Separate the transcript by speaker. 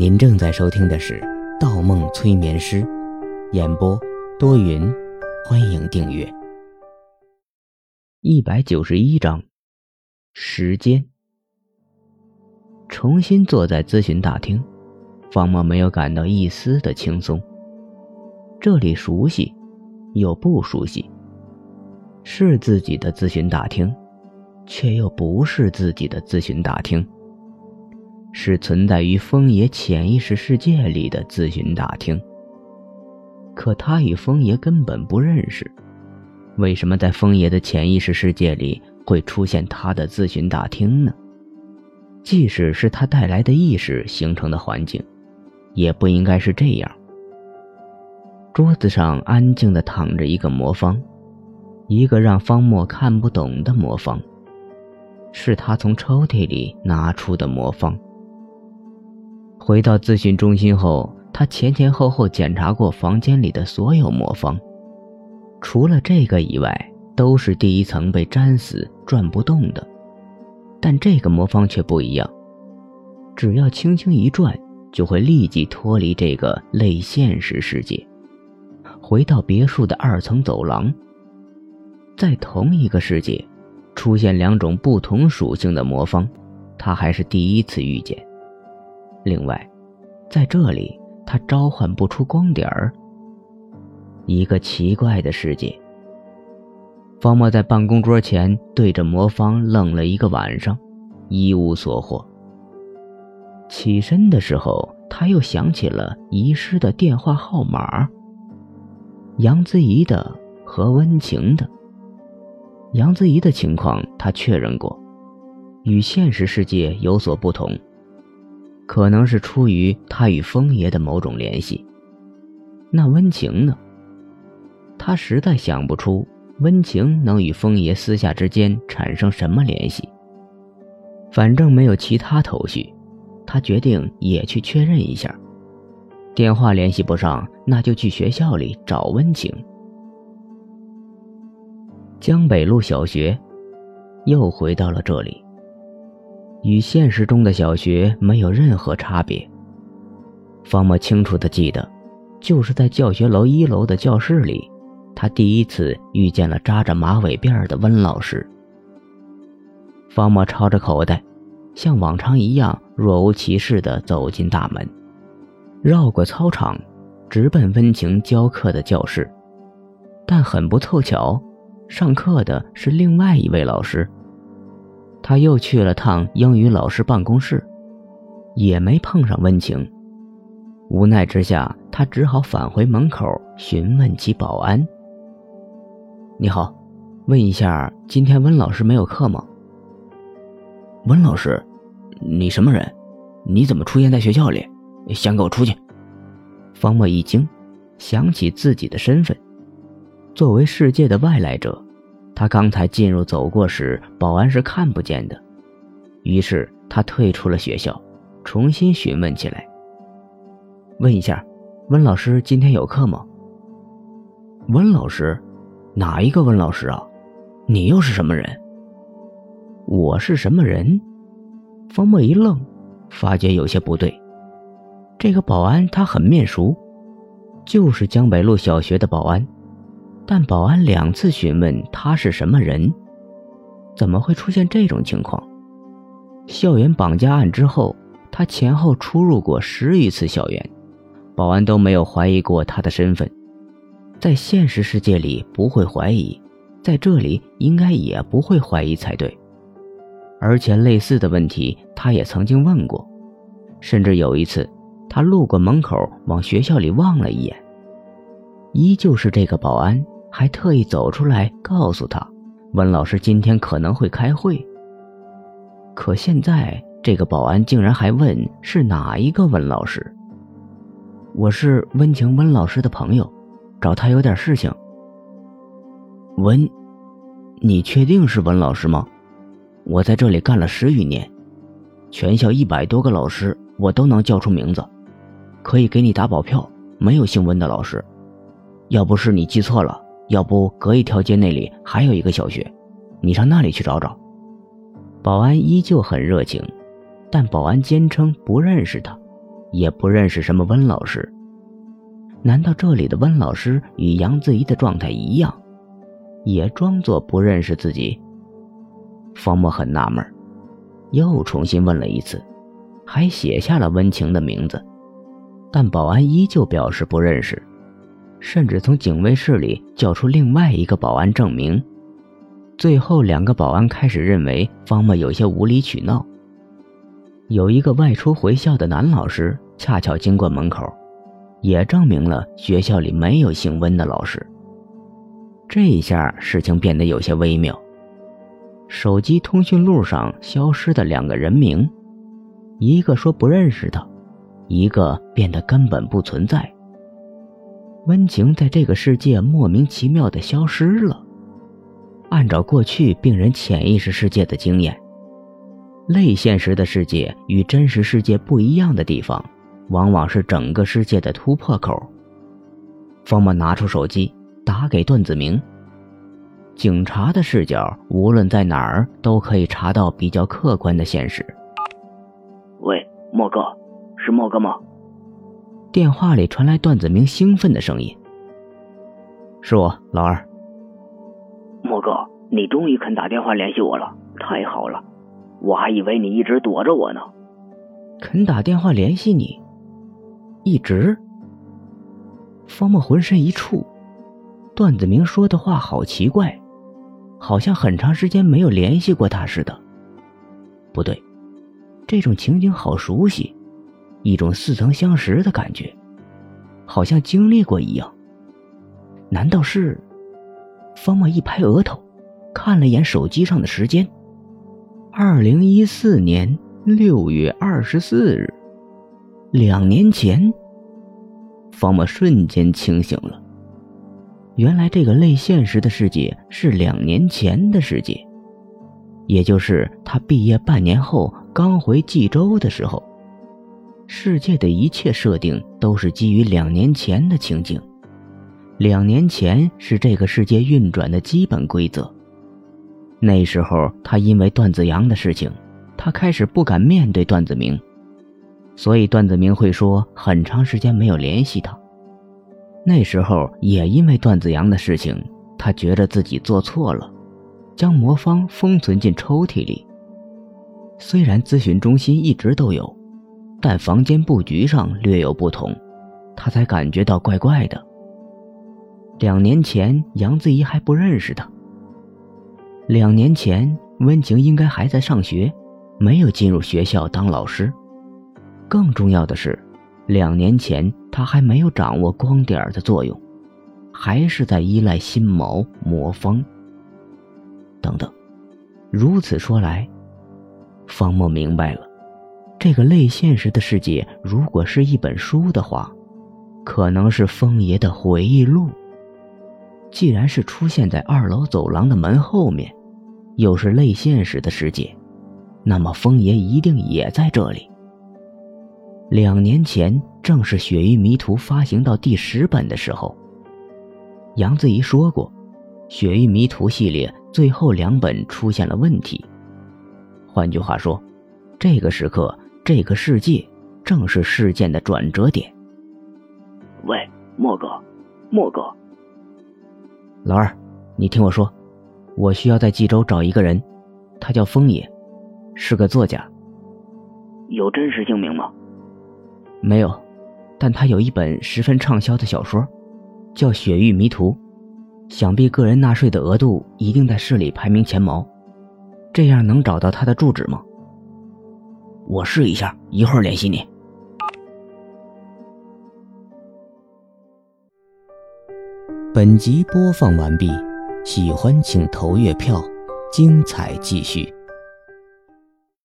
Speaker 1: 您正在收听的是《盗梦催眠师》，演播多云，欢迎订阅。一百九十一章，时间。重新坐在咨询大厅，方默没有感到一丝的轻松。这里熟悉，又不熟悉，是自己的咨询大厅，却又不是自己的咨询大厅。是存在于风爷潜意识世界里的咨询大厅。可他与风爷根本不认识，为什么在风爷的潜意识世界里会出现他的咨询大厅呢？即使是他带来的意识形成的环境，也不应该是这样。桌子上安静地躺着一个魔方，一个让方墨看不懂的魔方，是他从抽屉里拿出的魔方。回到咨询中心后，他前前后后检查过房间里的所有魔方，除了这个以外，都是第一层被粘死、转不动的。但这个魔方却不一样，只要轻轻一转，就会立即脱离这个类现实世界，回到别墅的二层走廊。在同一个世界，出现两种不同属性的魔方，他还是第一次遇见。另外，在这里他召唤不出光点儿。一个奇怪的世界。方墨在办公桌前对着魔方愣了一个晚上，一无所获。起身的时候，他又想起了遗失的电话号码。杨子怡的和温情的。杨子怡的情况他确认过，与现实世界有所不同。可能是出于他与风爷的某种联系。那温情呢？他实在想不出温情能与风爷私下之间产生什么联系。反正没有其他头绪，他决定也去确认一下。电话联系不上，那就去学校里找温情。江北路小学，又回到了这里。与现实中的小学没有任何差别。方墨清楚的记得，就是在教学楼一楼的教室里，他第一次遇见了扎着马尾辫的温老师。方墨抄着口袋，像往常一样若无其事地走进大门，绕过操场，直奔温情教课的教室。但很不凑巧，上课的是另外一位老师。他又去了趟英语老师办公室，也没碰上温情。无奈之下，他只好返回门口询问起保安：“你好，问一下，今天温老师没有课吗？”“
Speaker 2: 温老师，你什么人？你怎么出现在学校里？先给我出去！”
Speaker 1: 方墨一惊，想起自己的身份，作为世界的外来者。他刚才进入走过时，保安是看不见的，于是他退出了学校，重新询问起来。问一下，温老师今天有课吗？
Speaker 2: 温老师，哪一个温老师啊？你又是什么人？
Speaker 1: 我是什么人？方墨一愣，发觉有些不对。这个保安他很面熟，就是江北路小学的保安。但保安两次询问他是什么人，怎么会出现这种情况？校园绑架案之后，他前后出入过十余次校园，保安都没有怀疑过他的身份。在现实世界里不会怀疑，在这里应该也不会怀疑才对。而且类似的问题他也曾经问过，甚至有一次，他路过门口往学校里望了一眼，依旧是这个保安。还特意走出来告诉他，温老师今天可能会开会。可现在这个保安竟然还问是哪一个温老师。我是温情温老师的朋友，找他有点事情。
Speaker 2: 温，你确定是温老师吗？我在这里干了十余年，全校一百多个老师我都能叫出名字，可以给你打保票，没有姓温的老师。要不是你记错了。要不隔一条街那里还有一个小学，你上那里去找找。
Speaker 1: 保安依旧很热情，但保安坚称不认识他。也不认识什么温老师。难道这里的温老师与杨子怡的状态一样，也装作不认识自己？方墨很纳闷，又重新问了一次，还写下了温情的名字，但保安依旧表示不认识，甚至从警卫室里叫出另外一个保安证明。最后，两个保安开始认为方墨有些无理取闹。有一个外出回校的男老师恰巧经过门口。也证明了学校里没有姓温的老师。这一下事情变得有些微妙。手机通讯录上消失的两个人名，一个说不认识他，一个变得根本不存在。温情在这个世界莫名其妙的消失了。按照过去病人潜意识世界的经验，类现实的世界与真实世界不一样的地方。往往是整个世界的突破口。方默拿出手机打给段子明。警察的视角，无论在哪儿都可以查到比较客观的现实。
Speaker 2: 喂，莫哥，是莫哥吗？
Speaker 1: 电话里传来段子明兴奋的声音：“是我，老二。
Speaker 2: 莫哥，你终于肯打电话联系我了，太好了！我还以为你一直躲着我呢。
Speaker 1: 肯打电话联系你。”一直，方墨浑身一触，段子明说的话好奇怪，好像很长时间没有联系过他似的。不对，这种情景好熟悉，一种似曾相识的感觉，好像经历过一样。难道是？方墨一拍额头，看了眼手机上的时间，二零一四年六月二十四日。两年前，方墨瞬间清醒了。原来这个类现实的世界是两年前的世界，也就是他毕业半年后刚回冀州的时候。世界的一切设定都是基于两年前的情景，两年前是这个世界运转的基本规则。那时候，他因为段子阳的事情，他开始不敢面对段子明。所以段子明会说很长时间没有联系他。那时候也因为段子阳的事情，他觉得自己做错了，将魔方封存进抽屉里。虽然咨询中心一直都有，但房间布局上略有不同，他才感觉到怪怪的。两年前杨子怡还不认识他。两年前温情应该还在上学，没有进入学校当老师。更重要的是，两年前他还没有掌握光点的作用，还是在依赖心锚魔方。等等，如此说来，方墨明白了，这个类现实的世界如果是一本书的话，可能是风爷的回忆录。既然是出现在二楼走廊的门后面，又是类现实的世界，那么风爷一定也在这里。两年前，正是《雪域迷途》发行到第十本的时候。杨子怡说过，《雪域迷途》系列最后两本出现了问题。换句话说，这个时刻，这个世界正是事件的转折点。
Speaker 2: 喂，莫哥，莫哥，
Speaker 1: 老二，你听我说，我需要在冀州找一个人，他叫风野，是个作家。
Speaker 2: 有真实姓名吗？
Speaker 1: 没有，但他有一本十分畅销的小说，叫《雪域迷途》，想必个人纳税的额度一定在市里排名前茅。这样能找到他的住址吗？
Speaker 2: 我试一下，一会儿联系你。
Speaker 1: 本集播放完毕，喜欢请投月票，精彩继续。